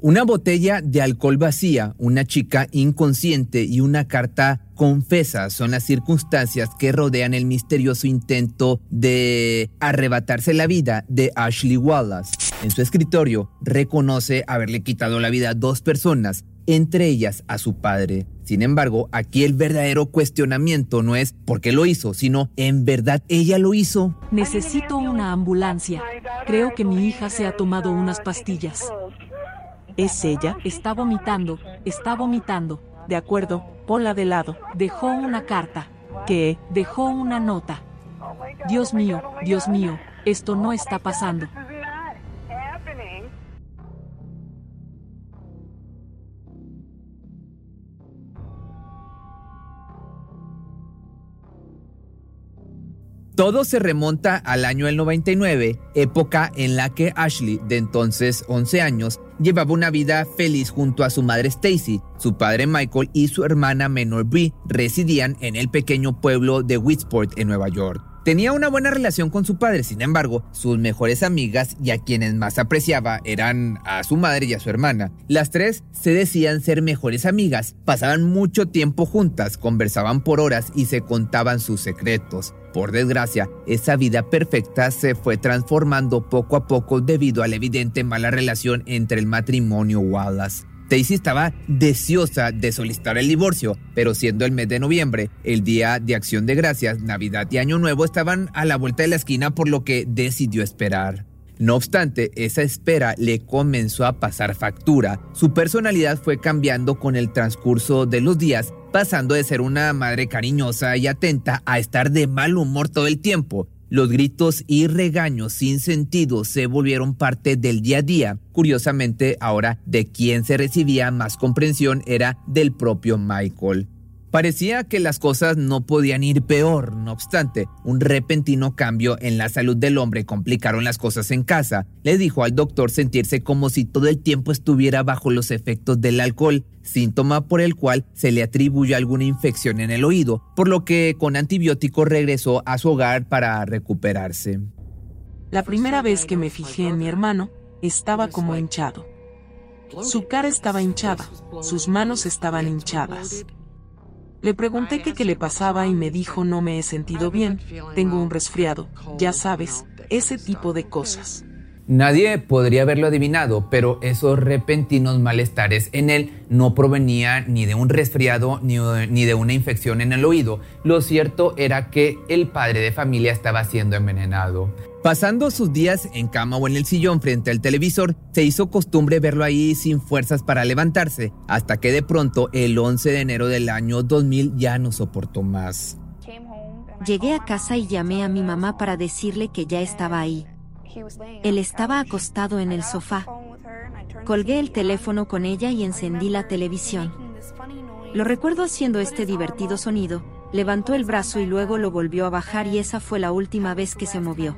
Una botella de alcohol vacía, una chica inconsciente y una carta confesa son las circunstancias que rodean el misterioso intento de arrebatarse la vida de Ashley Wallace. En su escritorio reconoce haberle quitado la vida a dos personas, entre ellas a su padre. Sin embargo, aquí el verdadero cuestionamiento no es por qué lo hizo, sino en verdad ella lo hizo. Necesito una ambulancia. Creo que mi hija se ha tomado unas pastillas. ¿Es ella? Está vomitando, está vomitando. De acuerdo, ponla de lado. Dejó una carta. ¿Qué? Dejó una nota. Dios mío, Dios mío, esto no está pasando. Todo se remonta al año del 99, época en la que Ashley, de entonces 11 años, llevaba una vida feliz junto a su madre Stacy, su padre Michael y su hermana menor Brie residían en el pequeño pueblo de Whitsport en Nueva York. Tenía una buena relación con su padre, sin embargo, sus mejores amigas y a quienes más apreciaba eran a su madre y a su hermana. Las tres se decían ser mejores amigas, pasaban mucho tiempo juntas, conversaban por horas y se contaban sus secretos. Por desgracia, esa vida perfecta se fue transformando poco a poco debido a la evidente mala relación entre el matrimonio Wallace. Stacy estaba deseosa de solicitar el divorcio, pero siendo el mes de noviembre, el día de acción de gracias, Navidad y Año Nuevo estaban a la vuelta de la esquina por lo que decidió esperar. No obstante, esa espera le comenzó a pasar factura. Su personalidad fue cambiando con el transcurso de los días, pasando de ser una madre cariñosa y atenta a estar de mal humor todo el tiempo. Los gritos y regaños sin sentido se volvieron parte del día a día. Curiosamente, ahora de quien se recibía más comprensión era del propio Michael. Parecía que las cosas no podían ir peor, no obstante, un repentino cambio en la salud del hombre complicaron las cosas en casa. Le dijo al doctor sentirse como si todo el tiempo estuviera bajo los efectos del alcohol, síntoma por el cual se le atribuye alguna infección en el oído, por lo que con antibióticos regresó a su hogar para recuperarse. La primera vez que me fijé en mi hermano, estaba como hinchado. Su cara estaba hinchada, sus manos estaban hinchadas. Le pregunté qué le pasaba y me dijo no me he sentido bien, tengo un resfriado, ya sabes, ese tipo de cosas. Nadie podría haberlo adivinado, pero esos repentinos malestares en él no provenían ni de un resfriado ni, ni, de una infección en el oído. Lo cierto era que el padre de familia estaba siendo envenenado. Pasando sus días en cama o en el sillón frente al televisor, se hizo costumbre verlo ahí sin fuerzas para levantarse, hasta que de pronto el 11 de enero del año 2000 ya no soportó más. Llegué a casa y llamé a mi mamá para decirle que ya estaba ahí. Él estaba acostado en el sofá. Colgué el teléfono con ella y encendí la televisión. Lo recuerdo haciendo este divertido sonido, levantó el brazo y luego lo volvió a bajar y esa fue la última vez que se movió.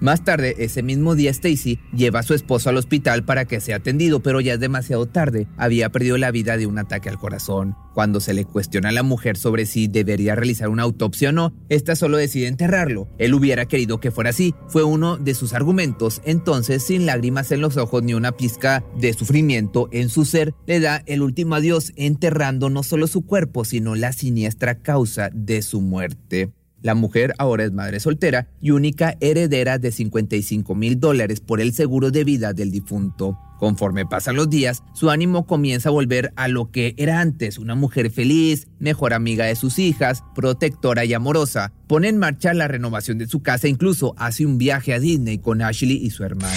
Más tarde, ese mismo día, Stacy lleva a su esposo al hospital para que sea atendido, pero ya es demasiado tarde. Había perdido la vida de un ataque al corazón. Cuando se le cuestiona a la mujer sobre si debería realizar una autopsia o no, esta solo decide enterrarlo. Él hubiera querido que fuera así, fue uno de sus argumentos. Entonces, sin lágrimas en los ojos ni una pizca de sufrimiento en su ser, le da el último adiós enterrando no solo su cuerpo, sino la siniestra causa de su muerte. La mujer ahora es madre soltera y única heredera de 55 mil dólares por el seguro de vida del difunto. Conforme pasan los días, su ánimo comienza a volver a lo que era antes, una mujer feliz, mejor amiga de sus hijas, protectora y amorosa. Pone en marcha la renovación de su casa, incluso hace un viaje a Disney con Ashley y su hermana.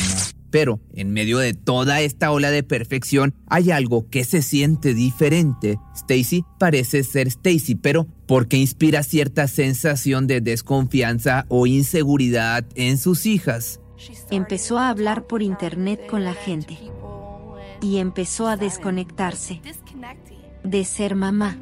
Pero en medio de toda esta ola de perfección hay algo que se siente diferente. Stacy parece ser Stacy, pero ¿por qué inspira cierta sensación de desconfianza o inseguridad en sus hijas? Empezó a hablar por internet con la gente. y empezó a desconectarse de ser mamá.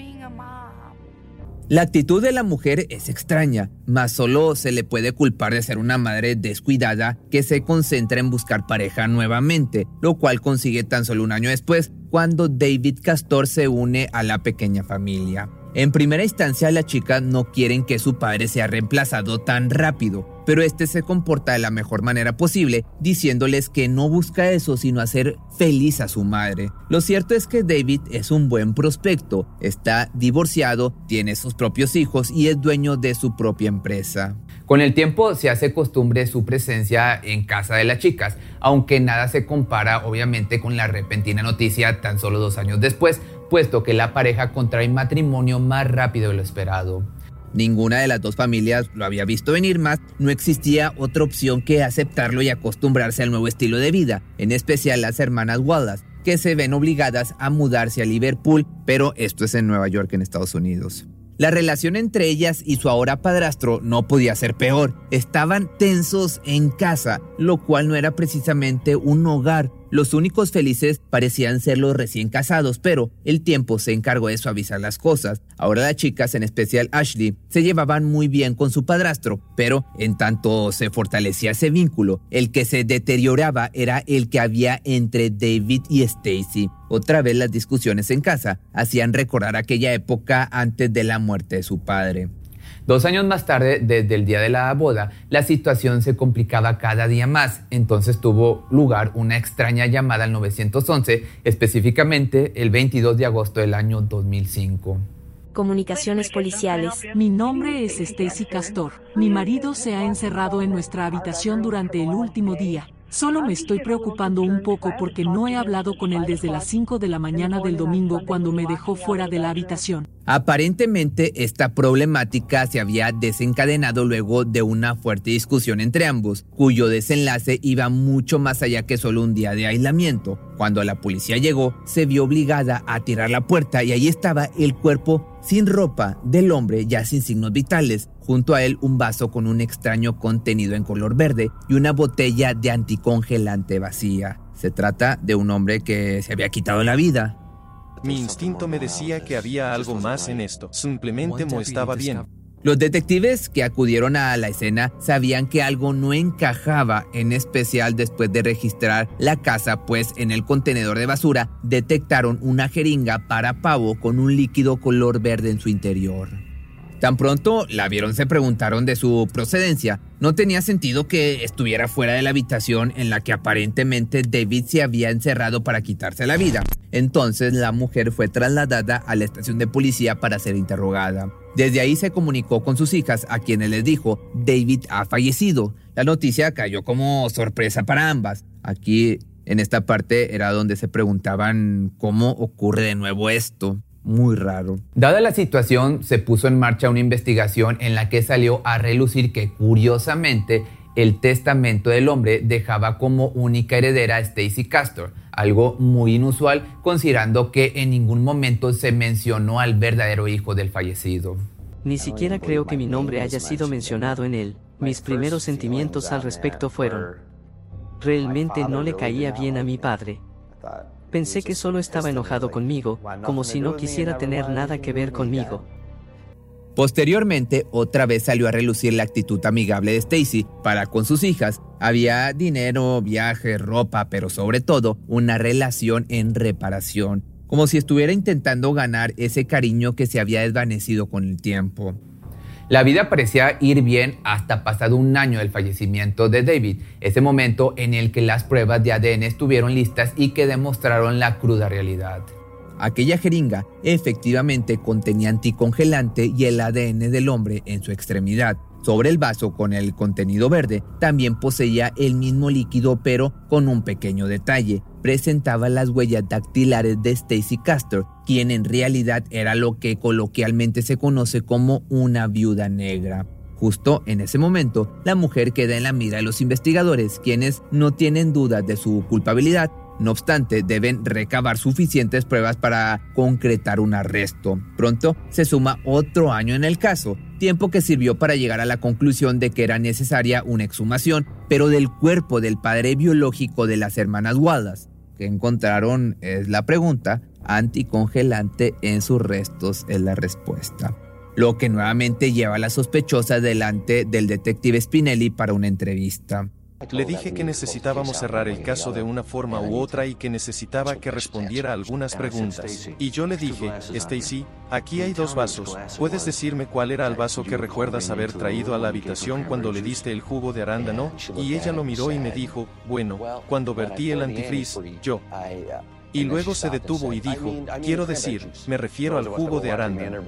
La actitud de la mujer es extraña, mas solo se le puede culpar de ser una madre descuidada que se concentra en buscar pareja nuevamente, lo cual consigue tan solo un año después, cuando David Castor se une a la pequeña familia. En primera instancia, las chicas no quieren que su padre sea reemplazado tan rápido, pero este se comporta de la mejor manera posible, diciéndoles que no busca eso sino hacer feliz a su madre. Lo cierto es que David es un buen prospecto, está divorciado, tiene sus propios hijos y es dueño de su propia empresa. Con el tiempo se hace costumbre su presencia en casa de las chicas, aunque nada se compara obviamente con la repentina noticia tan solo dos años después, puesto que la pareja contrae matrimonio más rápido de lo esperado. Ninguna de las dos familias lo había visto venir más, no existía otra opción que aceptarlo y acostumbrarse al nuevo estilo de vida, en especial las hermanas Wallace, que se ven obligadas a mudarse a Liverpool, pero esto es en Nueva York, en Estados Unidos. La relación entre ellas y su ahora padrastro no podía ser peor. Estaban tensos en casa, lo cual no era precisamente un hogar, los únicos felices parecían ser los recién casados, pero el tiempo se encargó de suavizar las cosas. Ahora las chicas, en especial Ashley, se llevaban muy bien con su padrastro, pero en tanto se fortalecía ese vínculo, el que se deterioraba era el que había entre David y Stacy. Otra vez las discusiones en casa hacían recordar aquella época antes de la muerte de su padre. Dos años más tarde, desde el día de la boda, la situación se complicaba cada día más. Entonces tuvo lugar una extraña llamada al 911, específicamente el 22 de agosto del año 2005. Comunicaciones policiales. Mi nombre es Stacy Castor. Mi marido se ha encerrado en nuestra habitación durante el último día. Solo me estoy preocupando un poco porque no he hablado con él desde las 5 de la mañana del domingo cuando me dejó fuera de la habitación. Aparentemente esta problemática se había desencadenado luego de una fuerte discusión entre ambos, cuyo desenlace iba mucho más allá que solo un día de aislamiento. Cuando la policía llegó, se vio obligada a tirar la puerta y ahí estaba el cuerpo sin ropa del hombre ya sin signos vitales, junto a él un vaso con un extraño contenido en color verde y una botella de anticongelante vacía. Se trata de un hombre que se había quitado la vida mi instinto me decía que había algo más en esto. Simplemente no estaba bien. Los detectives que acudieron a la escena sabían que algo no encajaba, en especial después de registrar la casa, pues en el contenedor de basura detectaron una jeringa para pavo con un líquido color verde en su interior. Tan pronto la vieron se preguntaron de su procedencia. No tenía sentido que estuviera fuera de la habitación en la que aparentemente David se había encerrado para quitarse la vida. Entonces la mujer fue trasladada a la estación de policía para ser interrogada. Desde ahí se comunicó con sus hijas a quienes les dijo, David ha fallecido. La noticia cayó como sorpresa para ambas. Aquí, en esta parte, era donde se preguntaban cómo ocurre de nuevo esto muy raro. Dada la situación, se puso en marcha una investigación en la que salió a relucir que curiosamente el testamento del hombre dejaba como única heredera a Stacy Castor, algo muy inusual considerando que en ningún momento se mencionó al verdadero hijo del fallecido. Ni siquiera creo que mi nombre haya sido mencionado en él. Mis primeros sentimientos al respecto fueron, realmente no le caía bien a mi padre. Pensé que solo estaba enojado conmigo, como si no quisiera tener nada que ver conmigo. Posteriormente, otra vez salió a relucir la actitud amigable de Stacy para con sus hijas. Había dinero, viaje, ropa, pero sobre todo una relación en reparación, como si estuviera intentando ganar ese cariño que se había desvanecido con el tiempo. La vida parecía ir bien hasta pasado un año del fallecimiento de David, ese momento en el que las pruebas de ADN estuvieron listas y que demostraron la cruda realidad. Aquella jeringa efectivamente contenía anticongelante y el ADN del hombre en su extremidad, sobre el vaso con el contenido verde también poseía el mismo líquido pero con un pequeño detalle. Presentaba las huellas dactilares de Stacy Castor, quien en realidad era lo que coloquialmente se conoce como una viuda negra. Justo en ese momento, la mujer queda en la mira de los investigadores, quienes no tienen dudas de su culpabilidad no obstante, deben recabar suficientes pruebas para concretar un arresto. Pronto se suma otro año en el caso, tiempo que sirvió para llegar a la conclusión de que era necesaria una exhumación, pero del cuerpo del padre biológico de las hermanas Wallace. que encontraron es la pregunta, anticongelante en sus restos es la respuesta. Lo que nuevamente lleva a la sospechosa delante del detective Spinelli para una entrevista. Le dije que necesitábamos cerrar el caso de una forma u otra y que necesitaba que respondiera algunas preguntas. Y yo le dije, Stacy, aquí hay dos vasos. ¿Puedes decirme cuál era el vaso que recuerdas haber traído a la habitación cuando le diste el jugo de arándano? Y ella lo miró y me dijo, bueno, cuando vertí el antifreeze, yo. Y luego se detuvo y dijo, quiero decir, me refiero al jugo de arándano.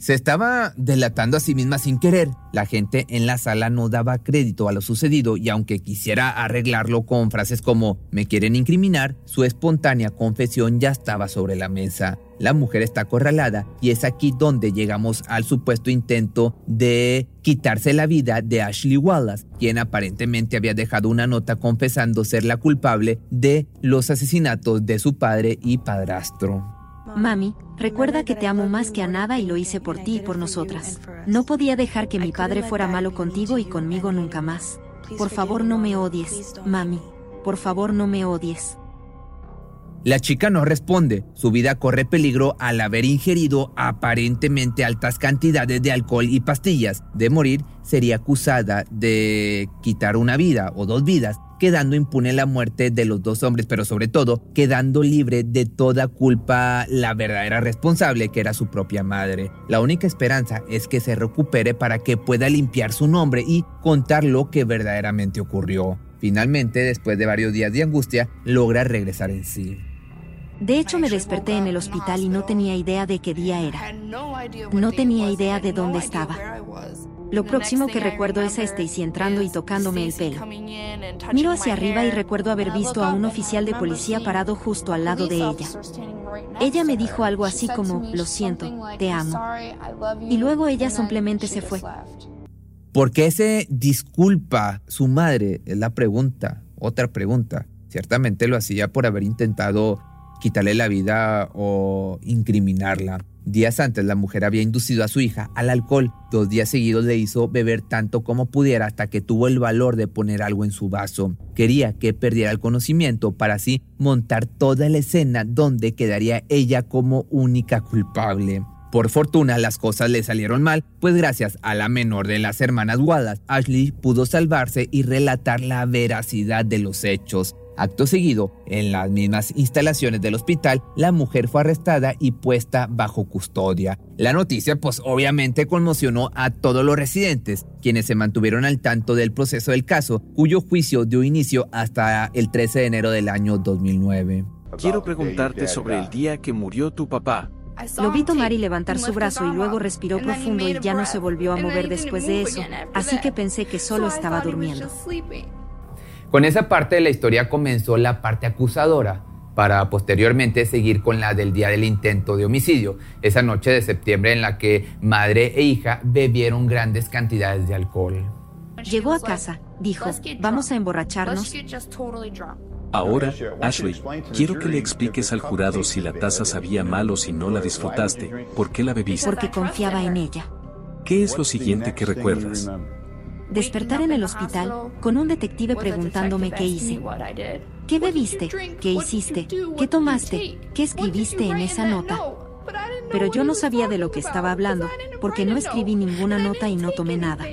Se estaba delatando a sí misma sin querer. La gente en la sala no daba crédito a lo sucedido y aunque quisiera arreglarlo con frases como me quieren incriminar, su espontánea confesión ya estaba sobre la mesa. La mujer está acorralada y es aquí donde llegamos al supuesto intento de quitarse la vida de Ashley Wallace, quien aparentemente había dejado una nota confesando ser la culpable de los asesinatos de su padre y padrastro. Mami, recuerda que te amo más que a nada y lo hice por ti y por nosotras. No podía dejar que mi padre fuera malo contigo y conmigo nunca más. Por favor no me odies, mami. Por favor no me odies. La chica no responde. Su vida corre peligro al haber ingerido aparentemente altas cantidades de alcohol y pastillas. De morir, sería acusada de quitar una vida o dos vidas quedando impune la muerte de los dos hombres, pero sobre todo quedando libre de toda culpa la verdadera responsable, que era su propia madre. La única esperanza es que se recupere para que pueda limpiar su nombre y contar lo que verdaderamente ocurrió. Finalmente, después de varios días de angustia, logra regresar en sí. De hecho, me desperté en el hospital y no tenía idea de qué día era. No tenía idea de dónde estaba. Lo próximo que recuerdo es a Stacy entrando y tocándome el pelo. Miro hacia arriba y recuerdo haber visto a un oficial de policía parado justo al lado de ella. Ella me dijo algo así como, lo siento, te amo. Y luego ella simplemente se fue. ¿Por qué se disculpa su madre? Es la pregunta. Otra pregunta. Ciertamente lo hacía por haber intentado quitarle la vida o incriminarla. Días antes la mujer había inducido a su hija al alcohol. Dos días seguidos le hizo beber tanto como pudiera hasta que tuvo el valor de poner algo en su vaso. Quería que perdiera el conocimiento para así montar toda la escena donde quedaría ella como única culpable. Por fortuna las cosas le salieron mal, pues gracias a la menor de las hermanas Wallace, Ashley pudo salvarse y relatar la veracidad de los hechos. Acto seguido, en las mismas instalaciones del hospital, la mujer fue arrestada y puesta bajo custodia. La noticia pues obviamente conmocionó a todos los residentes, quienes se mantuvieron al tanto del proceso del caso, cuyo juicio dio inicio hasta el 13 de enero del año 2009. Quiero preguntarte sobre el día que murió tu papá. Lo vi tomar y levantar su brazo y luego respiró profundo y ya no se volvió a mover después de eso, así que pensé que solo estaba durmiendo. Con esa parte de la historia comenzó la parte acusadora, para posteriormente seguir con la del día del intento de homicidio, esa noche de septiembre en la que madre e hija bebieron grandes cantidades de alcohol. Llegó a casa, dijo, vamos a emborracharnos. Ahora, Ashley, quiero que le expliques al jurado si la taza sabía mal o si no la disfrutaste, ¿por qué la bebiste? Porque confiaba en ella. ¿Qué es lo siguiente que recuerdas? Despertar en el hospital con un detective preguntándome qué hice. ¿Qué bebiste? ¿Qué hiciste? ¿Qué tomaste? ¿Qué escribiste en esa nota? Pero yo no sabía de lo que estaba hablando, porque no escribí ninguna nota y no tomé nada.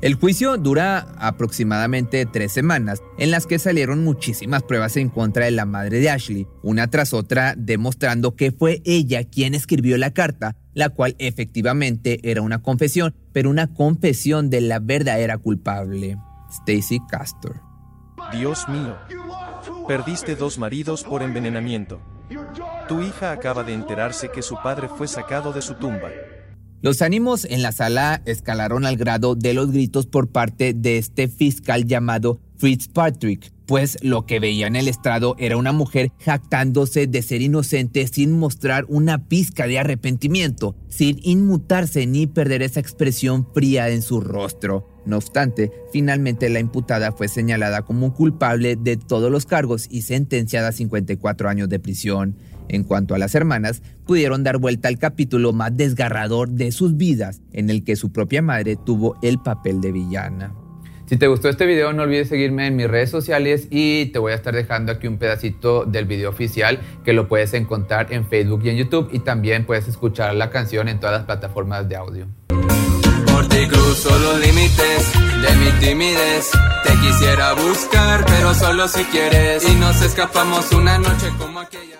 El juicio dura aproximadamente tres semanas, en las que salieron muchísimas pruebas en contra de la madre de Ashley, una tras otra demostrando que fue ella quien escribió la carta, la cual efectivamente era una confesión, pero una confesión de la verdadera culpable, Stacy Castor. Dios mío, perdiste dos maridos por envenenamiento. Tu hija acaba de enterarse que su padre fue sacado de su tumba. Los ánimos en la sala escalaron al grado de los gritos por parte de este fiscal llamado Fitzpatrick, pues lo que veía en el estrado era una mujer jactándose de ser inocente sin mostrar una pizca de arrepentimiento, sin inmutarse ni perder esa expresión fría en su rostro. No obstante, finalmente la imputada fue señalada como culpable de todos los cargos y sentenciada a 54 años de prisión. En cuanto a las hermanas, pudieron dar vuelta al capítulo más desgarrador de sus vidas, en el que su propia madre tuvo el papel de villana. Si te gustó este video, no olvides seguirme en mis redes sociales y te voy a estar dejando aquí un pedacito del video oficial que lo puedes encontrar en Facebook y en YouTube y también puedes escuchar la canción en todas las plataformas de audio. Por ti cruzo los límites de mi timidez. Te quisiera buscar, pero solo si quieres. Y nos escapamos una noche como aquella.